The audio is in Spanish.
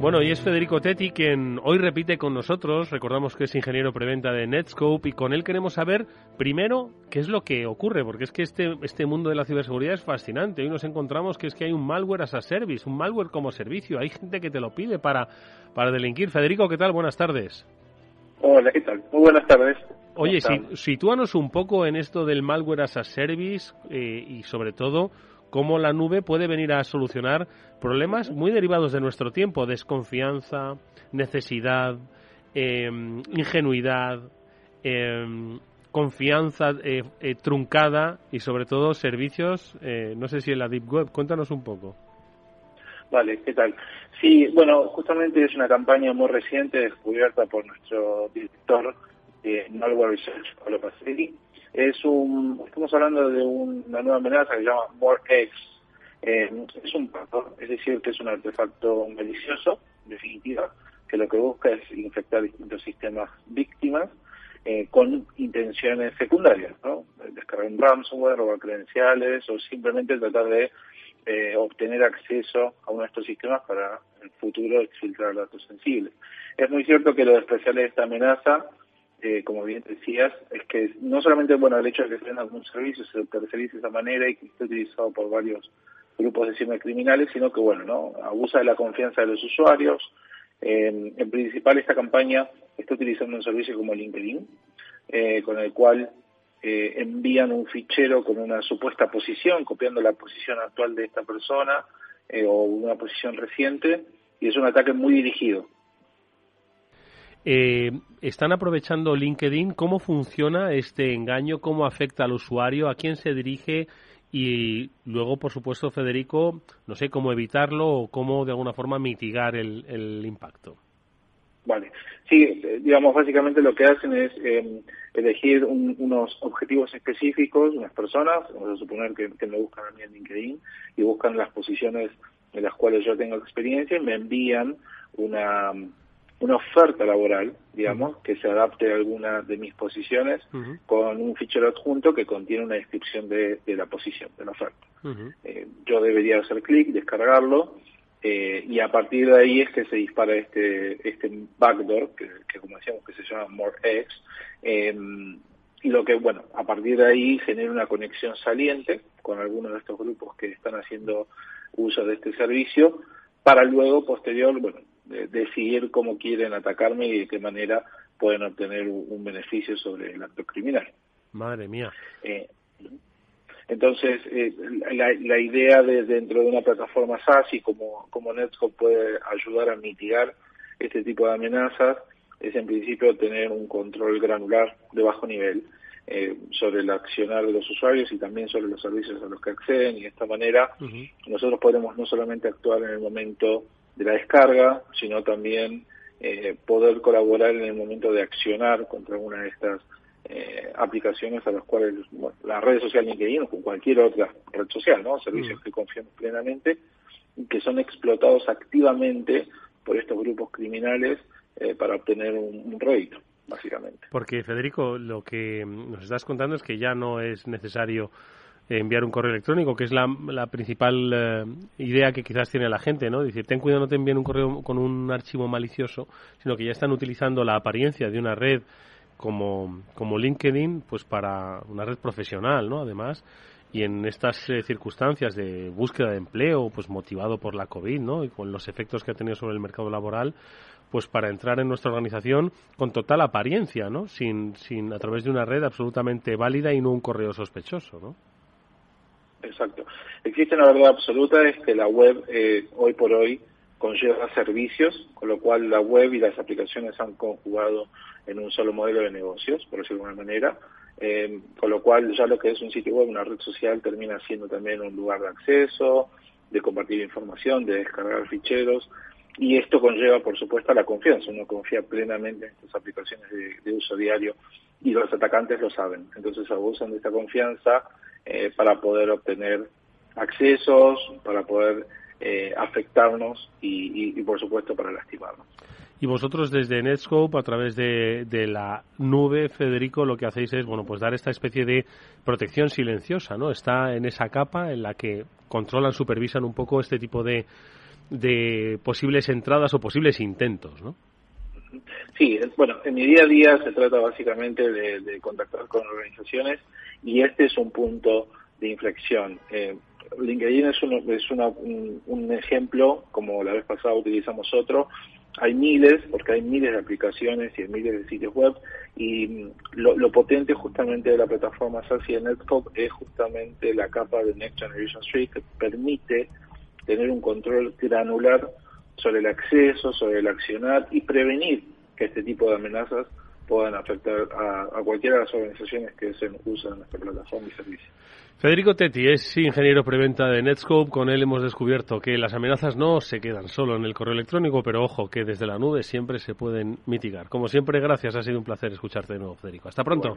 Bueno, y es Federico Tetti quien hoy repite con nosotros. Recordamos que es ingeniero preventa de Netscope y con él queremos saber primero qué es lo que ocurre, porque es que este, este mundo de la ciberseguridad es fascinante. Hoy nos encontramos que es que hay un malware as a service, un malware como servicio. Hay gente que te lo pide para, para delinquir. Federico, ¿qué tal? Buenas tardes. Hola, ¿qué tal? Muy buenas tardes. Oye, si, sitúanos un poco en esto del malware as a service eh, y sobre todo cómo la nube puede venir a solucionar problemas muy derivados de nuestro tiempo, desconfianza, necesidad, em, ingenuidad, em, confianza eh, eh, truncada y sobre todo servicios, eh, no sé si en la Deep Web, cuéntanos un poco. Vale, ¿qué tal? Sí, bueno, justamente es una campaña muy reciente descubierta por nuestro director de Malware Research, Pablo Pacelli, es un, estamos hablando de una nueva amenaza que se llama MoreX. Eh, es un pato, es decir, que es un artefacto malicioso, en definitiva, que lo que busca es infectar distintos sistemas víctimas eh, con intenciones secundarias, ¿no? Descargar un ransomware, robar credenciales o simplemente tratar de eh, obtener acceso a uno de estos sistemas para en el futuro exfiltrar datos sensibles. Es muy cierto que lo especial de esta amenaza eh, como bien decías, es que no solamente bueno el hecho de que tenga algún servicio se tercerice de esa manera y que esté utilizado por varios grupos de cibercriminales, sino que bueno, no abusa de la confianza de los usuarios. en principal esta campaña está utilizando un servicio como LinkedIn, eh, con el cual eh, envían un fichero con una supuesta posición, copiando la posición actual de esta persona o una posición reciente, y es un ataque muy dirigido. Eh, ¿Están aprovechando LinkedIn? ¿Cómo funciona este engaño? ¿Cómo afecta al usuario? ¿A quién se dirige? Y luego, por supuesto, Federico, no sé cómo evitarlo o cómo de alguna forma mitigar el, impacto. Vale, sí, eh, digamos, básicamente lo que hacen es em, elegir unos objetivos específicos, unas personas, vamos a suponer que, me buscan a mí en LinkedIn y buscan las posiciones en las cuales yo tengo experiencia y me envían una, una oferta laboral, digamos, que se adapte a alguna de mis posiciones con un fichero adjunto que contiene una descripción de, la posición, de la oferta. Eh, yo debería hacer clic, descargarlo, eh, y a partir de ahí es que se dispara este, este backdoor, que, como decíamos que se llama MoreX, eh, y lo que, bueno, a partir de ahí genera una conexión saliente con algunos de estos grupos que están haciendo uso de este servicio, para luego, posterior, bueno, decidir cómo quieren atacarme y de qué manera pueden obtener un, beneficio sobre el acto criminal. Madre mía. Eh, entonces, eh, la, idea de dentro de una plataforma SaaS y como, como Netscope puede ayudar a mitigar este tipo de amenazas es en principio tener un control granular de bajo nivel eh, sobre el accionar de los usuarios y también sobre los servicios a los que acceden y de esta manera nosotros podemos no solamente actuar en el momento de la descarga, sino también eh, poder colaborar en el momento de accionar contra alguna de estas eh, aplicaciones a las cuales las redes sociales LinkedIn o cualquier otra red social, ¿no? Servicios mm. que confiamos plenamente que son explotados activamente por estos grupos criminales eh, para obtener un, un rédito, básicamente. Porque, Federico, lo que nos estás contando es que ya no es necesario enviar un correo electrónico, que es la, principal eh, idea que quizás tiene la gente, ¿no? Decir, ten cuidado, no te envíen un correo con un archivo malicioso, sino que ya están utilizando la apariencia de una red como, como LinkedIn, pues para una red profesional, ¿no? Además, y en estas eh, circunstancias de búsqueda de empleo, pues motivado por la COVID, ¿no? Y con los efectos que ha tenido sobre el mercado laboral, pues para entrar en nuestra organización con total apariencia, ¿no? Sin, sin a través de una red absolutamente válida y no un correo sospechoso, ¿no? Exacto. Existe una verdad absoluta, es que la web eh, hoy por hoy conlleva servicios, con lo cual la web y las aplicaciones han conjugado en un solo modelo de negocios, por decirlo de alguna manera, eh, con lo cual ya lo que es un sitio web, una red social, termina siendo también un lugar de acceso, de compartir información, de descargar ficheros, y esto conlleva, por supuesto, la confianza. Uno confía plenamente en estas aplicaciones de uso diario y los atacantes lo saben. Entonces abusan de esta confianza eh, para poder obtener accesos, para poder eh, afectarnos y, por supuesto, para lastimarnos. Y vosotros desde Netscope, a través de, la nube, Federico, lo que hacéis es, bueno, pues dar esta especie de protección silenciosa, ¿no? Está en esa capa en la que controlan, supervisan un poco este tipo de, de posibles entradas o posibles intentos, ¿no? Sí, bueno, en mi día a día se trata básicamente de, contactar con organizaciones y este es un punto de inflexión. Eh, LinkedIn es, es un, ejemplo, como la vez pasada utilizamos otro, hay miles, porque hay miles de aplicaciones y miles de sitios web, y lo, potente justamente de la plataforma SASI de Netscope es justamente la capa de Next Generation Suite que permite tener un control granular sobre el acceso, sobre el accionar y prevenir que este tipo de amenazas puedan afectar a, cualquiera de las organizaciones que se usan nuestra plataforma y servicio. Federico Tetti es ingeniero preventa de Netscope. Con él hemos descubierto que las amenazas no se quedan solo en el correo electrónico, pero ojo, que desde la nube siempre se pueden mitigar. Como siempre, gracias. Ha sido un placer escucharte de nuevo, Federico. Hasta pronto.